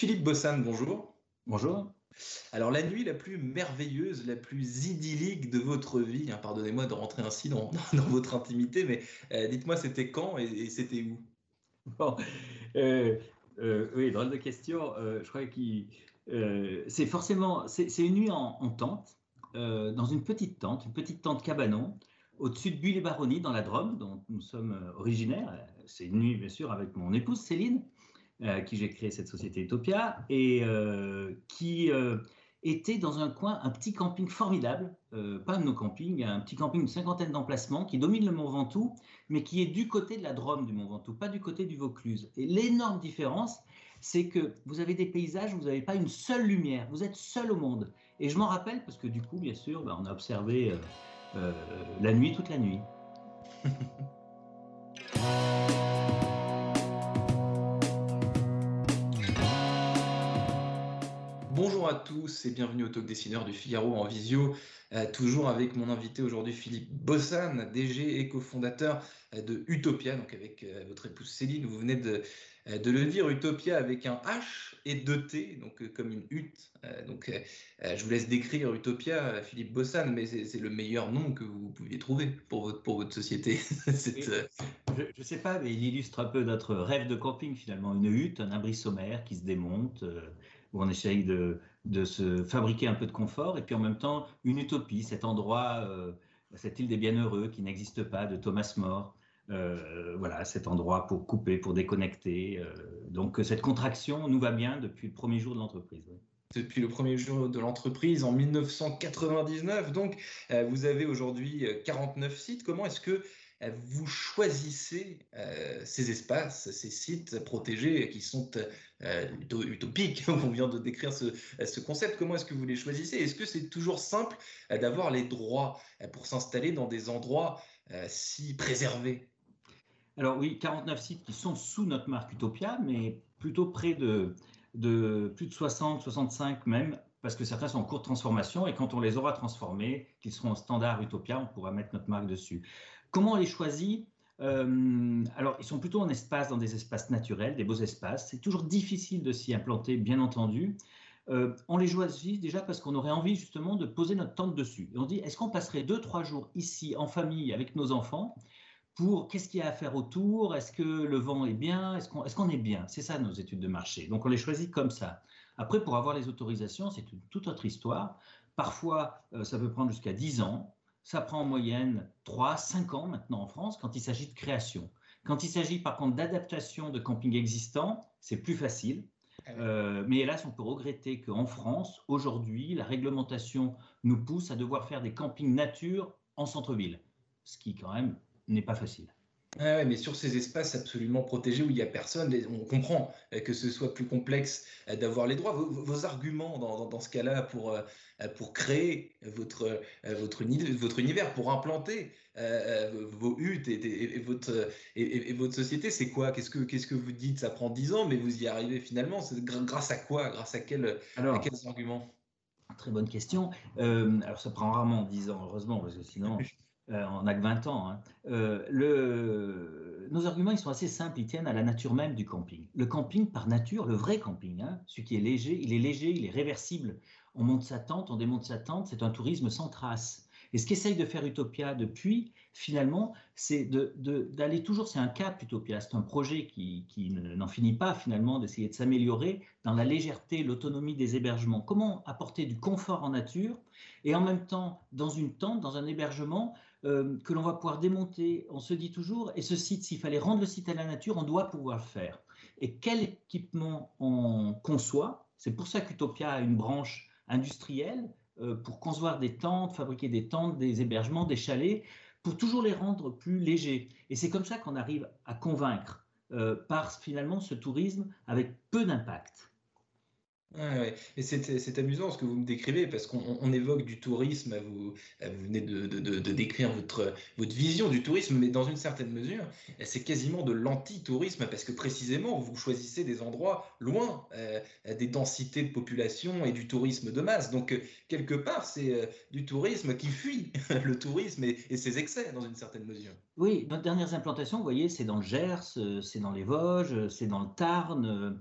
Philippe Bossan, bonjour. Bonjour. Alors la nuit la plus merveilleuse, la plus idyllique de votre vie, hein, pardonnez-moi de rentrer ainsi dans, votre intimité, mais euh, dites-moi c'était quand et, c'était où? Bon, euh, euh, oui, drôle de question. je crois que c'est forcément, c'est une nuit en, tente, dans une petite tente, une petite tente cabanon, au-dessus de Bulle-et-Baronnie, dans la Drôme, dont nous sommes originaires. C'est une nuit, bien sûr, avec mon épouse Céline. Euh, qui j'ai créé cette société Utopia, et euh, qui euh, était dans un coin, un petit camping formidable, pas un de nos campings, un petit camping d'une cinquantaine d'emplacements qui domine le Mont Ventoux, mais qui est du côté de la Drôme du Mont Ventoux, pas du côté du Vaucluse. Et l'énorme différence, c'est que vous avez des paysages où vous n'avez pas une seule lumière, vous êtes seul au monde. Et je m'en rappelle parce que du coup, bien sûr, ben, on a observé la nuit toute la nuit. Bonjour à tous et bienvenue au Talk Dessineur du Figaro en visio, euh, toujours avec mon invité aujourd'hui Philippe Bossan, DG et cofondateur euh, de Utopia, donc avec euh, votre épouse Céline, vous venez de, de le dire, Utopia avec un H et deux T, donc comme une hutte. donc je vous laisse décrire Utopia, Philippe Bossan, mais c'est le meilleur nom que vous pouviez trouver pour votre, pour votre société. je ne sais pas, mais il illustre un peu notre rêve de camping finalement, une hutte, un abri sommaire qui se démonte où on essaye de, se fabriquer un peu de confort, et puis en même temps une utopie, cet endroit, euh, cette île des bienheureux qui n'existe pas, de Thomas More. Euh, voilà, cet endroit pour couper, pour déconnecter. Euh, donc cette contraction nous va bien depuis le premier jour de l'entreprise. Depuis le premier jour de l'entreprise en 1999, donc vous avez aujourd'hui 49 sites. Comment est-ce que vous choisissez euh, ces espaces, ces sites protégés qui sont euh, utopiques. On vient de décrire ce, concept. Comment est-ce que vous les choisissez? Est-ce que c'est toujours simple euh, d'avoir les droits pour s'installer dans des endroits si préservés? Alors oui, 49 sites qui sont sous notre marque Utopia, mais plutôt près de plus de 60, 65 même parce que certains sont en cours de transformation et quand on les aura transformés, qu'ils seront en standard Utopia, on pourra mettre notre marque dessus. Comment on les choisit? Euh, alors, ils sont plutôt en espace, dans des espaces naturels, des beaux espaces. C'est toujours difficile de s'y implanter, bien entendu. Euh, on les choisit déjà parce qu'on aurait envie justement de poser notre tente dessus. Et on dit, est-ce qu'on passerait deux, trois jours ici en famille avec nos enfants? Pour qu'est-ce qu'il y a à faire autour? Est-ce que le vent est bien? Est-ce qu'on est, bien? C'est ça nos études de marché. Donc on les choisit comme ça. Après, pour avoir les autorisations, c'est une toute autre histoire. Parfois, euh, ça peut prendre jusqu'à 10 ans. Ça prend en moyenne 3, 5 ans maintenant en France quand il s'agit de création. Quand il s'agit par contre d'adaptation de camping existants, c'est plus facile. Ah euh, mais hélas, on peut regretter qu'en France, aujourd'hui, la réglementation nous pousse à devoir faire des campings nature en centre-ville, ce qui quand même n'est pas facile. Ah mais sur ces espaces absolument protégés où il n'y a personne, on comprend euh, que ce soit plus complexe euh, d'avoir les droits. Vos, arguments dans, dans, ce cas-là pour, euh, pour créer votre, votre, votre univers, pour implanter vos huttes et, et, votre, et, votre société, c'est quoi? Qu'est-ce que Qu'est-ce que vous dites? Ça prend 10 ans, mais vous y arrivez finalement. Grâce à quoi? Grâce à, quel, à quels arguments? Très bonne question. alors ça prend rarement 10 ans, heureusement, parce que sinon... Euh, on n'a que 20 ans. Hein. Euh, nos arguments, ils sont assez simples, ils tiennent à la nature même du camping. Le camping, par nature, le vrai camping, hein, celui qui est léger, il est léger, il est réversible. On monte sa tente, on démonte sa tente, c'est un tourisme sans trace. Et ce qu'essaye de faire Utopia depuis, finalement, c'est d'aller toujours, c'est un cap Utopia, c'est un projet qui, n'en finit pas finalement d'essayer de s'améliorer dans la légèreté, l'autonomie des hébergements. Comment apporter du confort en nature et en même temps, dans une tente, dans un hébergement euh, que l'on va pouvoir démonter, on se dit toujours, et ce site, s'il fallait rendre le site à la nature, on doit pouvoir le faire. Et quel équipement on conçoit? C'est pour ça qu'Utopia a une branche industrielle pour concevoir des tentes, fabriquer des tentes, des hébergements, des chalets, pour toujours les rendre plus légers. Et c'est comme ça qu'on arrive à convaincre euh, par finalement ce tourisme avec peu d'impact. Ouais, c'est amusant ce que vous me décrivez parce qu'on évoque du tourisme, vous, vous venez de, de, de, décrire votre, votre vision du tourisme, mais dans une certaine mesure, c'est quasiment de l'anti-tourisme parce que précisément, vous choisissez des endroits loin euh, des densités de population et du tourisme de masse. Donc, euh, quelque part, c'est euh, du tourisme qui fuit le tourisme et, ses excès dans une certaine mesure. Oui, nos dernières implantations, vous voyez, c'est dans le Gers, c'est dans les Vosges, c'est dans le Tarn,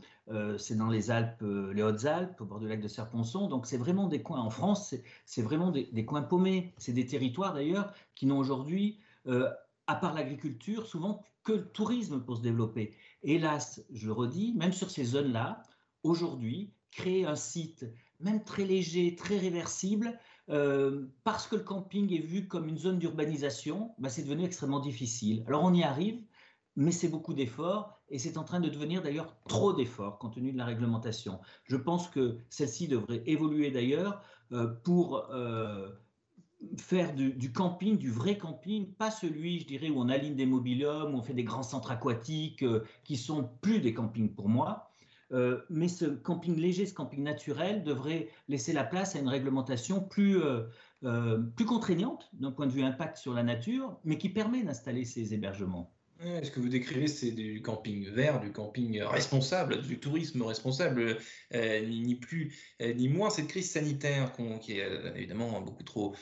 c'est dans les Alpes, les Hautes-Alpes, au bord du lac de Serponçon. Donc, c'est vraiment des coins, en France, c'est vraiment des, des, coins paumés. C'est des territoires, d'ailleurs, qui n'ont aujourd'hui, à part l'agriculture, souvent que le tourisme pour se développer. Hélas, je le redis, même sur ces zones-là, aujourd'hui, créer un site, même très léger, très réversible, euh, parce que le camping est vu comme une zone d'urbanisation, bah, c'est devenu extrêmement difficile. Alors on y arrive, mais c'est beaucoup d'efforts et c'est en train de devenir d'ailleurs trop d'efforts compte tenu de la réglementation. Je pense que celle-ci devrait évoluer d'ailleurs euh, pour euh, faire du, camping, du vrai camping, pas celui, je dirais, où on aligne des mobiliums, où on fait des grands centres aquatiques qui sont plus des campings pour moi, euh, mais ce camping léger, ce camping naturel devrait laisser la place à une réglementation plus, euh, euh, plus contraignante d'un point de vue impact sur la nature, mais qui permet d'installer ces hébergements. Ce que vous décrivez, c'est du camping vert, du camping responsable, du tourisme responsable, ni, plus ni moins. Cette crise sanitaire qui est évidemment beaucoup trop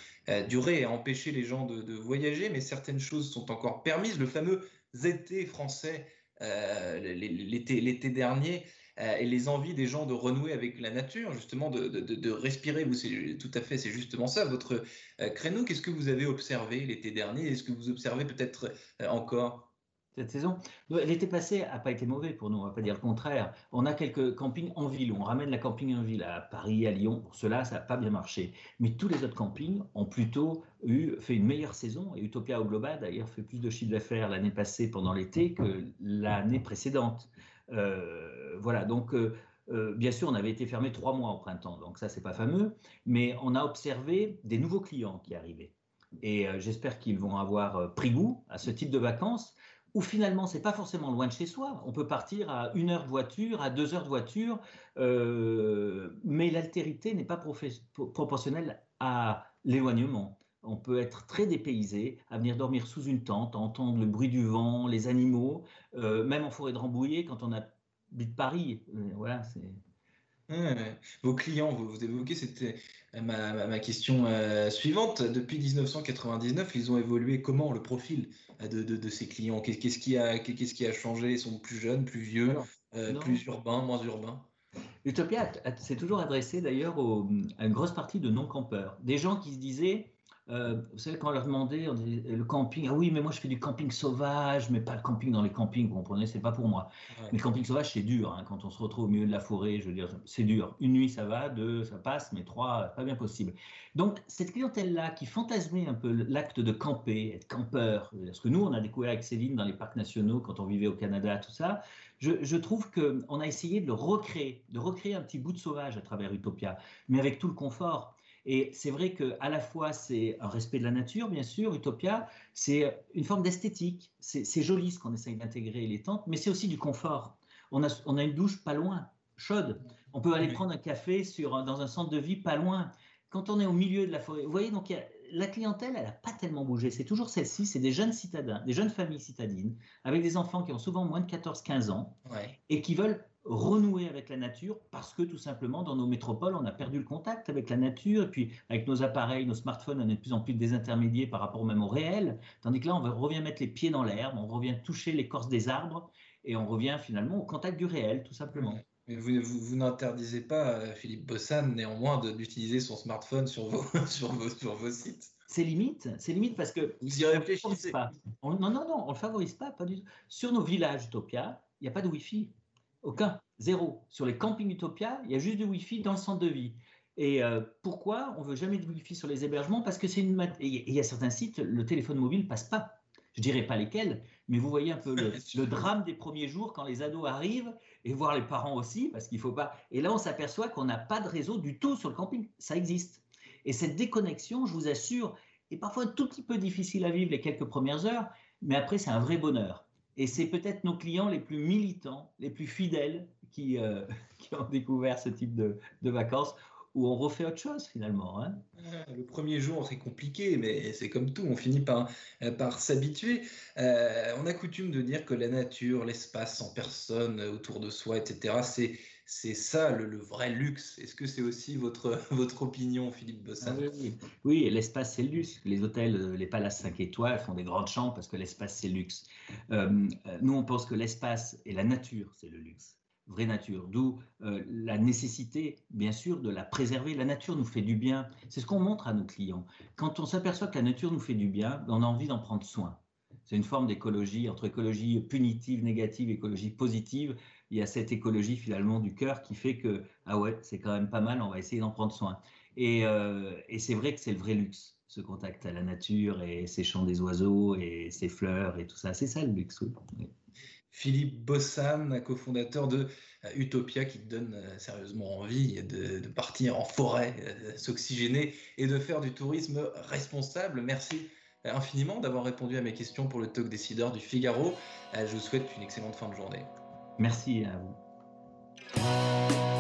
durée a empêché les gens de, voyager, mais certaines choses sont encore permises. Le fameux été français l'été dernier et les envies des gens de renouer avec la nature, justement de, respirer. Vous, c'est tout à fait, c'est justement ça votre euh, créneau. Qu'est-ce que vous avez observé l'été dernier? Est-ce que vous observez peut-être euh, encore? Cette saison? L'été passé n'a pas été mauvais pour nous, on ne va pas dire le contraire. On a quelques campings en ville, on ramène la camping en ville à Paris, à Lyon. Pour cela, ça n'a pas bien marché. Mais tous les autres campings ont plutôt eu, fait une meilleure saison. Et Utopia au global, d'ailleurs, fait plus de chiffre d'affaires l'année passée pendant l'été que l'année précédente. Euh, voilà, donc euh, euh, bien sûr, on avait été fermé trois mois au printemps, donc ça, c'est pas fameux, mais on a observé des nouveaux clients qui arrivaient. Et j'espère qu'ils vont avoir pris goût à ce type de vacances où finalement, c'est pas forcément loin de chez soi. On peut partir à une heure de voiture, à deux heures de voiture, mais l'altérité n'est pas proportionnelle à l'éloignement. On peut être très dépaysé, à venir dormir sous une tente, à entendre le bruit du vent, les animaux, euh, même en forêt de Rambouillet, quand on habite Paris. Euh, voilà, c'est. vos clients, vous, évoquez, c'était ma, question euh, suivante. Depuis 1999, ils ont évolué comment le profil de, ces clients? Qu'est-ce qui, a, qui a changé? Ils sont plus jeunes, plus vieux, plus urbains, moins urbains? Utopia s'est toujours adressé d'ailleurs à une grosse partie de non-campeurs. Des gens qui se disaient euh, vous savez, quand on leur demandait, on disait, le camping, ah oui, mais moi je fais du camping sauvage, mais pas le camping dans les campings, vous comprenez, c'est pas pour moi. Mais le camping sauvage, c'est dur, hein, quand on se retrouve au milieu de la forêt, je veux dire, c'est dur. Une nuit, ça va, deux, ça passe, mais trois, pas bien possible. Donc, cette clientèle-là qui fantasmait un peu l'acte de camper, être campeur, ce que nous, on a découvert avec Céline dans les parcs nationaux quand on vivait au Canada, tout ça, je, je trouve qu'on a essayé de le recréer, de recréer un petit bout de sauvage à travers Utopia, mais avec tout le confort. Et c'est vrai qu'à la fois, c'est un respect de la nature, bien sûr, Utopia, c'est une forme d'esthétique. C'est joli ce qu'on essaye d'intégrer les tentes, mais c'est aussi du confort. On a, on a une douche pas loin, chaude. On peut aller prendre un café sur, dans un centre de vie pas loin. Quand on est au milieu de la forêt, vous voyez, donc la clientèle, elle n'a pas tellement bougé. C'est toujours celle-ci, c'est des jeunes citadins, des jeunes familles citadines, avec des enfants qui ont souvent moins de 14-15 ans et qui veulent renouer avec la nature parce que tout simplement dans nos métropoles on a perdu le contact avec la nature et puis avec nos appareils, nos smartphones on est de plus en plus désintermédiés par rapport même au réel tandis que là on revient mettre les pieds dans l'herbe, on revient toucher l'écorce des arbres et on revient finalement au contact du réel tout simplement. Mais vous, vous, n'interdisez pas à Philippe Bossan néanmoins d'utiliser son smartphone sur vos, sur vos, sur vos sites? C'est limite, c'est limite parce que vous y réfléchissez pas. non, non, non, on le favorise pas, pas du tout. Sur nos villages Utopia, il n'y a pas de Wi-Fi. Aucun, zéro. Sur les campings Utopia, il y a juste du Wi-Fi dans le centre de vie. Et euh, pourquoi on veut jamais de Wi-Fi sur les hébergements? Parce que c'est une il y a certains sites, le téléphone mobile passe pas. Je dirais pas lesquels, mais vous voyez un peu le, drame des premiers jours quand les ados arrivent et voir les parents aussi, parce qu'il faut pas. Et là, on s'aperçoit qu'on n'a pas de réseau du tout sur le camping. Ça existe. Et cette déconnexion, je vous assure, est parfois un tout petit peu difficile à vivre les quelques premières heures, mais après, c'est un vrai bonheur. Et c'est peut-être nos clients les plus militants, les plus fidèles qui, euh, ont découvert ce type de, vacances où on refait autre chose finalement. Hein. Le premier jour, c'est compliqué, mais c'est comme tout, on finit par, par s'habituer. Euh, on a coutume de dire que la nature, l'espace sans personne autour de soi, etc., c'est c'est ça le, vrai luxe. Est-ce que c'est aussi votre, votre opinion, Philippe Bossan ah Oui, oui. l'espace, c'est le luxe. Les hôtels, euh, les palaces 5 étoiles font des grandes chambres parce que l'espace, c'est luxe. Euh, euh, nous, on pense que l'espace et la nature, c'est le luxe vraie nature, d'où la nécessité, bien sûr, de la préserver. La nature nous fait du bien. C'est ce qu'on montre à nos clients. Quand on s'aperçoit que la nature nous fait du bien, on a envie d'en prendre soin. C'est une forme d'écologie, entre écologie punitive, négative, écologie positive il y a cette écologie finalement du cœur qui fait que, ah ouais, c'est quand même pas mal, on va essayer d'en prendre soin. Et, euh, c'est vrai que c'est le vrai luxe, ce contact à la nature et ces chants des oiseaux et ces fleurs et tout ça. C'est ça le luxe. Philippe Bossan, cofondateur de euh, Utopia, qui te donne euh, sérieusement envie de partir en forêt, s'oxygéner et de faire du tourisme responsable. Merci infiniment d'avoir répondu à mes questions pour le talk décideur du Figaro. Je vous souhaite une excellente fin de journée. Merci à vous.